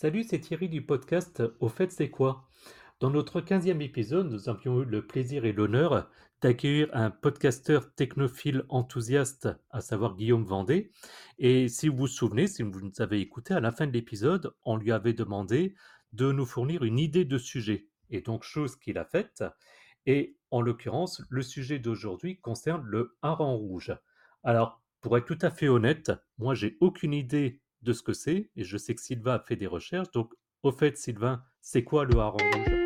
Salut, c'est Thierry du podcast Au fait, c'est quoi? Dans notre quinzième épisode, nous avions eu le plaisir et l'honneur d'accueillir un podcasteur technophile enthousiaste, à savoir Guillaume Vendée. Et si vous vous souvenez, si vous nous avez écouté, à la fin de l'épisode, on lui avait demandé de nous fournir une idée de sujet. Et donc, chose qu'il a faite. Et en l'occurrence, le sujet d'aujourd'hui concerne le hareng rouge. Alors, pour être tout à fait honnête, moi, j'ai aucune idée de ce que c'est, et je sais que Sylvain a fait des recherches. Donc, au fait, Sylvain, c'est quoi le hareng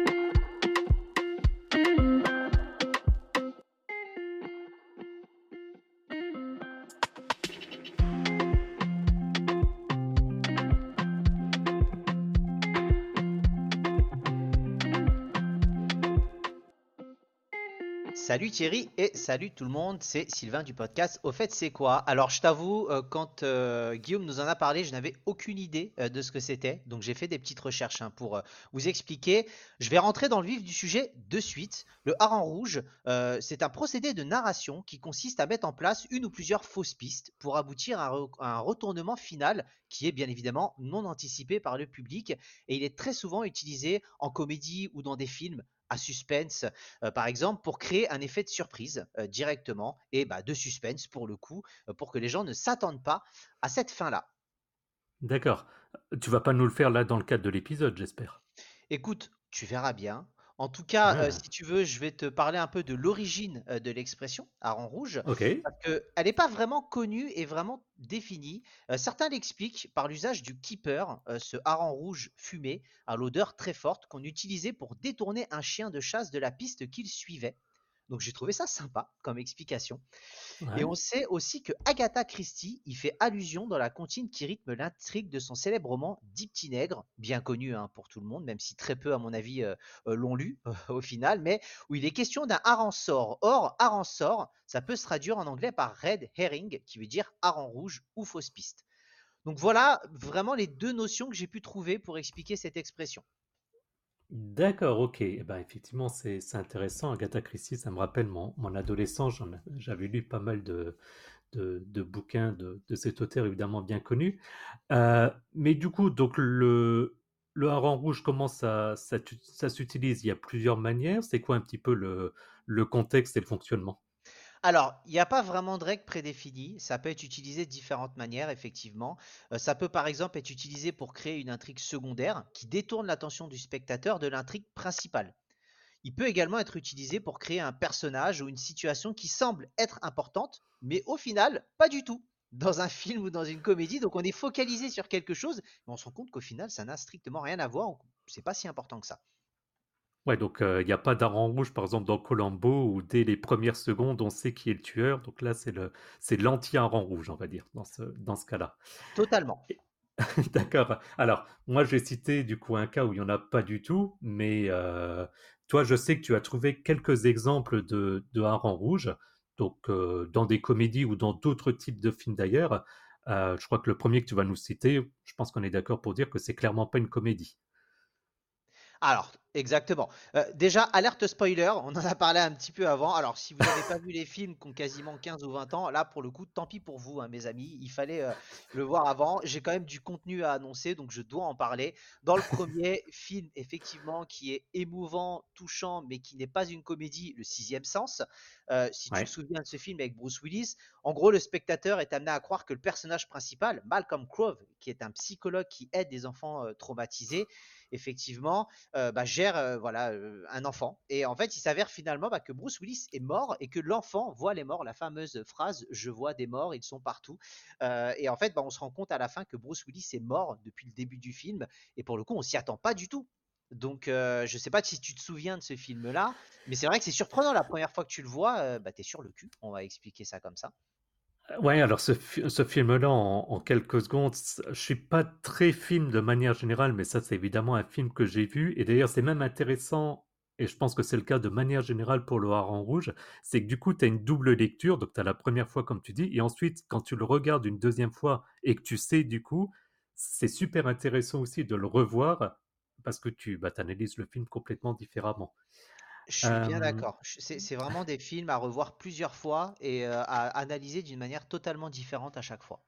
Salut Thierry et salut tout le monde, c'est Sylvain du podcast. Au fait, c'est quoi? Alors, je t'avoue, euh, quand euh, Guillaume nous en a parlé, je n'avais aucune idée euh, de ce que c'était. Donc, j'ai fait des petites recherches hein, pour vous expliquer. Je vais rentrer dans le vif du sujet de suite. Le hareng rouge, c'est un procédé de narration qui consiste à mettre en place une ou plusieurs fausses pistes pour aboutir à un retournement final qui est bien évidemment non anticipé par le public. Et il est très souvent utilisé en comédie ou dans des films à suspense, euh, par exemple, pour créer un effet de surprise euh, directement et bah, de suspense pour le coup, euh, pour que les gens ne s'attendent pas à cette fin-là. D'accord. Tu vas pas nous le faire là dans le cadre de l'épisode, j'espère. Écoute, tu verras bien. En tout cas, euh, si tu veux, je vais te parler un peu de l'origine euh, de l'expression hareng rouge, Ok. parce qu'elle n'est pas vraiment connue et vraiment définie. Euh, certains l'expliquent par l'usage du keeper, ce hareng rouge fumé à l'odeur très forte qu'on utilisait pour détourner un chien de chasse de la piste qu'il suivait. Donc j'ai trouvé ça sympa comme explication. Et on sait aussi que Agatha Christie y fait allusion dans la comptine qui rythme l'intrigue de son célèbre roman Dix petits nègres, bien connu hein, pour tout le monde, même si très peu à mon avis euh, euh, l'ont lu au final, mais où il est question d'un sort. Or, sort, ça peut se traduire en anglais par red herring, qui veut dire hareng rouge ou fausse piste. Donc voilà vraiment les deux notions que j'ai pu trouver pour expliquer cette expression. D'accord, ok. Eh ben, effectivement, c'est intéressant. Agatha Christie, ça me rappelle mon, mon adolescence. J'avais lu pas mal de, de, de bouquins de, de cet auteur évidemment bien connu. Euh, mais du coup, donc le, le hareng rouge, comment ça, ça, ça s'utilise? Il y a plusieurs manières. C'est quoi un petit peu le, le contexte et le fonctionnement? Alors, il n'y a pas vraiment de règle prédéfinie. Ça peut être utilisé de différentes manières, effectivement. Euh, ça peut par exemple être utilisé pour créer une intrigue secondaire qui détourne l'attention du spectateur de l'intrigue principale. Il peut également être utilisé pour créer un personnage ou une situation qui semble être importante, mais au final, pas du tout. Dans un film ou dans une comédie, donc on est focalisé sur quelque chose, mais on se rend compte qu'au final, ça n'a strictement rien à voir, c'est pas si important que ça. Ouais, donc il n'y a pas d'hareng rouge, par exemple, dans Columbo, où dès les premières secondes, on sait qui est le tueur. Donc là, c'est le, c'est l'anti-hareng rouge, on va dire, dans ce, dans ce cas-là. Totalement. D'accord. Alors, moi, j'ai cité du coup un cas où il n'y en a pas du tout, mais euh, toi, je sais que tu as trouvé quelques exemples de, de hareng rouge, donc euh, dans des comédies ou dans d'autres types de films d'ailleurs. Je crois que le premier que tu vas nous citer, je pense qu'on est d'accord pour dire que c'est clairement pas une comédie. Alors, exactement. Euh, déjà, alerte spoiler, on en a parlé un petit peu avant. Alors, si vous n'avez pas vu les films qui ont quasiment 15 ou 20 ans, là, pour le coup, tant pis pour vous, hein, mes amis. Il fallait euh, le voir avant. J'ai quand même du contenu à annoncer, donc je dois en parler. Dans le premier film, effectivement, qui est émouvant, touchant, mais qui n'est pas une comédie, Le Sixième Sens. Euh, si tu te souviens de ce film avec Bruce Willis, en gros, le spectateur est amené à croire que le personnage principal, Malcolm Crowe, qui est un psychologue qui aide des enfants traumatisés, effectivement, euh, bah, gère euh, voilà euh, un enfant. Et en fait, il s'avère finalement bah, que Bruce Willis est mort et que l'enfant voit les morts. La fameuse phrase "Je vois des morts, ils sont partout". et en fait, bah, on se rend compte à la fin que Bruce Willis est mort depuis le début du film. Et pour le coup, on s'y attend pas du tout. Donc, je ne sais pas si tu te souviens de ce film-là, mais c'est vrai que c'est surprenant la première fois que tu le vois. bah, tu es sur le cul. On va expliquer ça comme ça. Ouais, alors ce, film-là, en, quelques secondes, je suis pas très film de manière générale, mais ça, c'est évidemment un film que j'ai vu. Et d'ailleurs, c'est même intéressant, et je pense que c'est le cas de manière générale pour le Hareng Rouge, c'est que du coup, tu as une double lecture, donc tu as la première fois, comme tu dis, et ensuite, quand tu le regardes une deuxième fois et que tu sais, du coup, c'est super intéressant aussi de le revoir parce que tu bah, analyses le film complètement différemment. Je suis bien d'accord. C'est vraiment des films à revoir plusieurs fois et à analyser d'une manière totalement différente à chaque fois.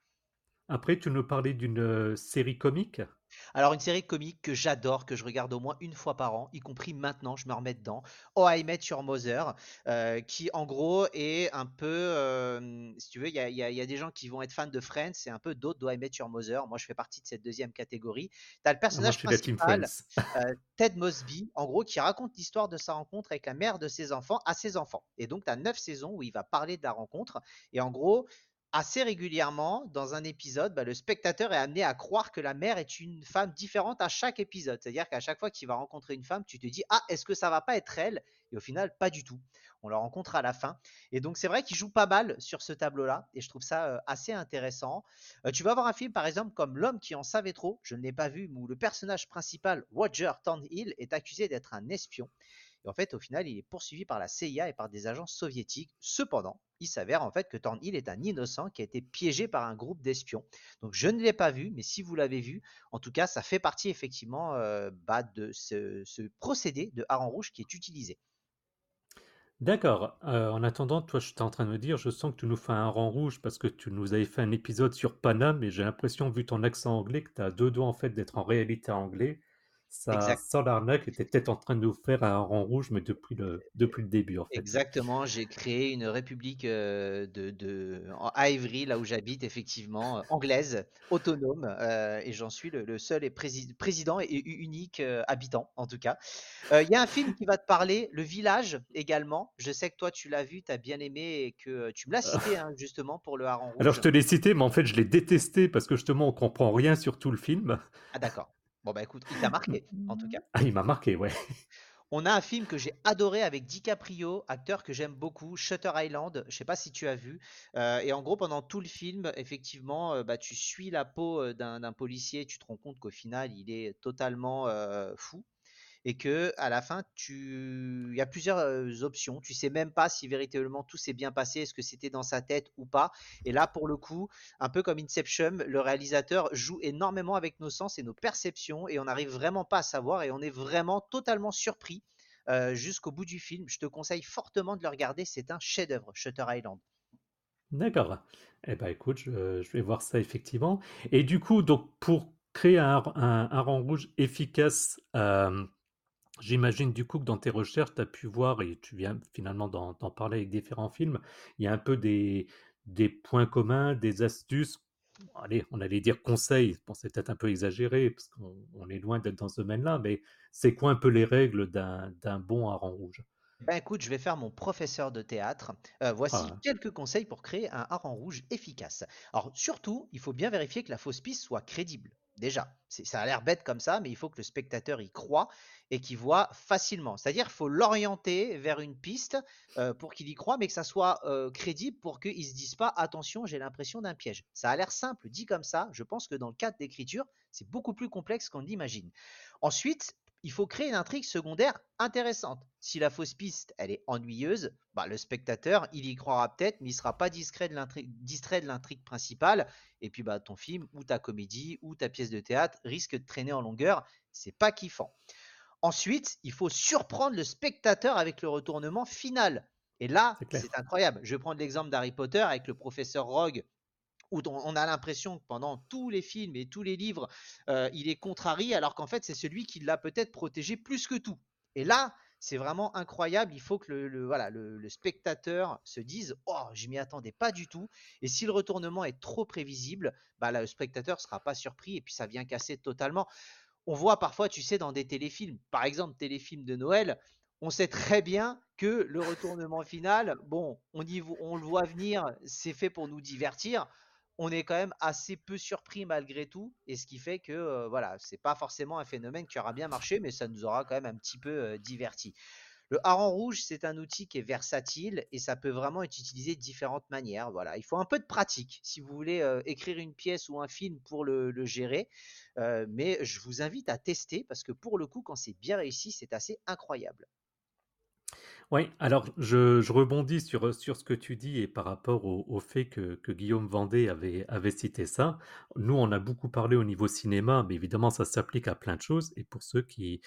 après, tu nous parlais d'une série comique? Alors une série comique que j'adore, que je regarde au moins une fois par an, y compris maintenant, je me remets dedans. Oh I Met Your Mother, euh, qui en gros est un peu, euh, si tu veux, il y a, y a- y a des gens qui vont être fans de Friends, c'est un peu d'autres d'Oh I Met Your Mother. Moi, je fais partie de cette deuxième catégorie. Tu as le Ah, Moi, personnage team principal, euh, Ted Mosby, en gros, qui raconte l'histoire de sa rencontre avec la mère de ses enfants à ses enfants. Et donc, tu as neuf saisons où il va parler de la rencontre. Et en gros, assez régulièrement, dans un épisode, bah, le spectateur est amené à croire que la mère est une femme différente à chaque épisode. C'est-à-dire qu'à chaque fois qu'il va rencontrer une femme, tu te dis Ah, est-ce que ça va pas être elle? Et au final, pas du tout. On la rencontre à la fin. Et donc, c'est vrai qu'il joue pas mal sur ce tableau-là. Et je trouve ça euh, assez intéressant. Euh, tu vas voir un film, par exemple, comme L'homme qui en savait trop. Je ne l'ai pas vu, où le personnage principal, Roger Thornhill, est accusé d'être un espion. Et en fait, au final, il est poursuivi par la CIA et par des agents soviétiques. Cependant, il s'avère en fait que Thornhill est un innocent qui a été piégé par un groupe d'espions. Donc je ne l'ai pas vu, mais si vous l'avez vu, en tout cas, ça fait partie effectivement euh, bah, de ce, procédé de hareng rouge qui est utilisé. D'accord. Euh, en attendant, toi, je suis en train de me dire, je sens que tu nous fais un rang rouge parce que tu nous avais fait un épisode sur Paname et j'ai l'impression, vu ton accent anglais, que tu as deux doigts en fait d'être en réalité anglais. Ça, sans l'arnaque, tu peut-être en train de nous faire un rang rouge, mais depuis le, depuis le début en fait. Exactement, j'ai créé une république euh, de, de- à Évry, là où j'habite, effectivement, euh, anglaise, autonome, euh, et j'en suis le, le seul et prési- président et unique euh, habitant, en tout cas. Euh, Il y a un film qui va te parler, Le Village également. Je sais que toi, tu l'as vu, tu as bien aimé et que euh, tu me l'as cité, hein, justement, pour le Hareng Alors, Rouge. je te l'ai cité, mais en fait, je l'ai détesté parce que justement, on comprend rien sur tout le film. Ah, d'accord. Bon, bah écoute, il t'a marqué, en tout cas. Ah, il m'a marqué, ouais. On a un film que j'ai adoré avec DiCaprio, acteur que j'aime beaucoup, Shutter Island. Je sais pas si tu as vu. Euh, et en gros, pendant tout le film, effectivement, euh, bah, tu suis la peau euh, d'un d'un policier. Tu te rends compte qu'au final, il est totalement euh, fou. Et que à la fin, tu... il y a plusieurs options. Tu sais même pas si véritablement tout s'est bien passé, est-ce que c'était dans sa tête ou pas. Et là, pour le coup, un peu comme Inception, le réalisateur joue énormément avec nos sens et nos perceptions, et on n'arrive vraiment pas à savoir, et on est vraiment totalement surpris jusqu'au bout du film. Je te conseille fortement de le regarder, c'est un chef-d'œuvre, Shutter Island. D'accord. Eh ben, écoute, je, vais voir ça effectivement. Et du coup, donc, pour créer un, un, rang rouge efficace, j'imagine du coup que dans tes recherches, tu as pu voir, et tu viens finalement d'en parler avec différents films, il y a un peu des, des points communs, des astuces. Allez, on allait dire conseils. Bon, c'est peut-être un peu exagéré parce qu'on on est loin d'être dans ce domaine-là, mais c'est quoi un peu les règles d'un d'un bon hareng rouge? Ben écoute, je vais faire mon professeur de théâtre. Euh, voici Ah, quelques conseils pour créer un hareng rouge efficace. Alors surtout, il faut bien vérifier que la fausse piste soit crédible. Déjà, ça a l'air bête comme ça, mais il faut que le spectateur y croit et qu'il voit facilement. C'est-à-dire faut l'orienter vers une piste euh, pour qu'il y croit, mais que ça soit euh, crédible pour qu'il ne se dise pas attention, j'ai l'impression d'un piège. Ça a l'air simple dit comme ça. Je pense que dans le cadre d'écriture, c'est beaucoup plus complexe qu'on l'imagine. Ensuite, il faut créer une intrigue secondaire intéressante. Si la fausse piste, elle est ennuyeuse, bah, le spectateur, il y croira peut-être, mais il ne sera pas discret de l'intrigue- distrait de l'intrigue principale. Et puis, bah, ton film ou ta comédie ou ta pièce de théâtre risque de traîner en longueur. C'est pas kiffant. Ensuite, il faut surprendre le spectateur avec le retournement final. Et là, c'est incroyable. Je vais prendre l'exemple d'Harry Potter avec le professeur Rogue où on a l'impression que pendant tous les films et tous les livres, euh, il est contrarié, alors qu'en fait, c'est celui qui l'a peut-être protégé plus que tout. Et là, c'est vraiment incroyable. Il faut que le, voilà, le, spectateur se dise Oh, je m'y attendais pas du tout. Et si le retournement est trop prévisible, bah, là, le spectateur sera pas surpris et puis ça vient casser totalement. On voit parfois, tu sais, dans des téléfilms, par exemple, téléfilms de Noël, on sait très bien que le retournement final, bon, on, y on le voit venir, c'est fait pour nous divertir on est quand même assez peu surpris malgré tout, et ce qui fait que euh, voilà, c'est pas forcément un phénomène qui aura bien marché, mais ça nous aura quand même un petit peu euh, diverti. Le hareng rouge, c'est un outil qui est versatile et ça peut vraiment être utilisé de différentes manières. Voilà, il faut un peu de pratique si vous voulez euh, écrire une pièce ou un film pour le, gérer, Euh, mais je vous invite à tester parce que pour le coup, quand c'est bien réussi, c'est assez incroyable. Oui, alors je, rebondis sur, sur ce que tu dis et par rapport au, au fait que, que Guillaume Vendée avait, avait cité ça. Nous, on a beaucoup parlé au niveau cinéma, mais évidemment, ça s'applique à plein de choses. Et pour ceux qui,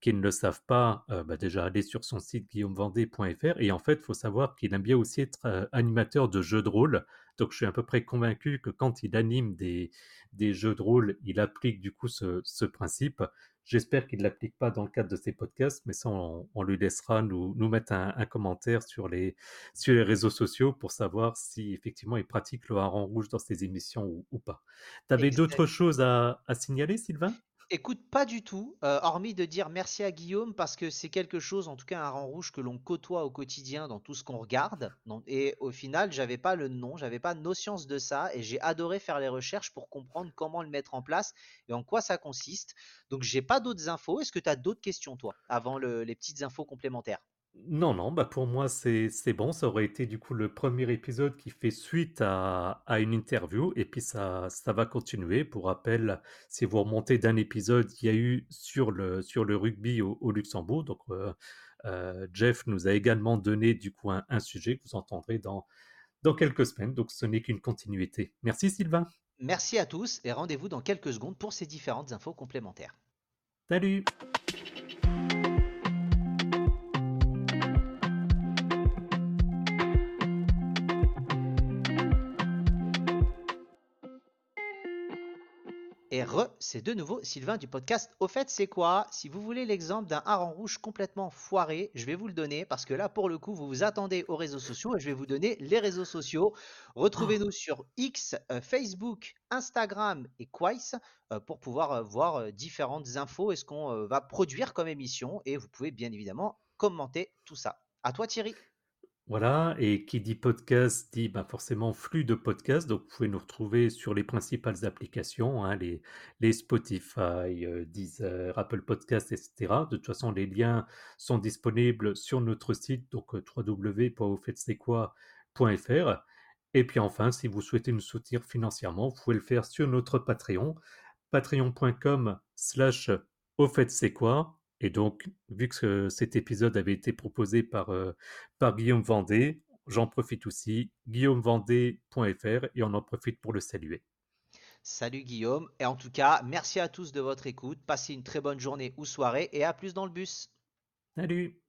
qui ne le savent pas, euh, bah déjà aller sur son site guillaumevendée.fr. Et en fait, il faut savoir qu'il aime bien aussi être euh, animateur de jeux de rôle. Donc je suis à peu près convaincu que quand il anime des, des jeux de rôle, il applique du coup ce, ce principe. J'espère qu'il ne l'applique pas dans le cadre de ses podcasts, mais ça, on, on lui laissera nous, nous mettre un, un, commentaire sur les, sur les réseaux sociaux pour savoir si effectivement il pratique le hareng rouge dans ses émissions ou, ou pas. Tu avais d'autres choses à, à signaler, Sylvain? Écoute, pas du tout, euh, hormis de dire merci à Guillaume parce que c'est quelque chose, en tout cas un rang rouge que l'on côtoie au quotidien dans tout ce qu'on regarde. et au final, j'avais pas le nom, j'avais pas notion de ça et j'ai adoré faire les recherches pour comprendre comment le mettre en place et en quoi ça consiste. Donc j'ai pas d'autres infos. Est-ce que tu as d'autres questions toi avant les petites infos complémentaires? Non, non, bah pour moi c'est bon, ça aurait été du coup le premier épisode qui fait suite à, à une interview et puis ça, ça va continuer. Pour rappel, si vous remontez d'un épisode, il y a eu sur le, sur le rugby au, au Luxembourg, donc euh, euh, Jeff nous a également donné du coup un, un, sujet que vous entendrez dans, dans quelques semaines, donc ce n'est qu'une continuité. Merci Sylvain. Merci à tous et rendez-vous dans quelques secondes pour ces différentes infos complémentaires. Salut c'est de nouveau Sylvain du podcast Au fait, c'est quoi? Si vous voulez l'exemple d'un hareng rouge complètement foiré, je vais vous le donner parce que là, pour le coup, vous vous attendez aux réseaux sociaux et je vais vous donner les réseaux sociaux. Retrouvez-nous sur X, euh, Facebook, Instagram et Quais euh, pour pouvoir euh, voir différentes infos et ce qu'on va produire comme émission. Et vous pouvez bien évidemment commenter tout ça. À toi, Thierry. Voilà, et qui dit podcast dit bah, forcément flux de podcasts. Donc, vous pouvez nous retrouver sur les principales applications, hein, les, Spotify, euh, Deezer, Apple Podcasts, etc. De toute façon, les liens sont disponibles sur notre site, donc euh, www.aufetc'estquoi.fr. Et puis enfin, si vous souhaitez nous soutenir financièrement, vous pouvez le faire sur notre Patreon, patreon.com slash au et donc, vu que cet épisode avait été proposé par, euh, par Guillaume Vendée, j'en profite aussi, guillaumevendée.fr, et on en profite pour le saluer. Salut Guillaume, et en tout cas, merci à tous de votre écoute, passez une très bonne journée ou soirée, et à plus dans le bus. Salut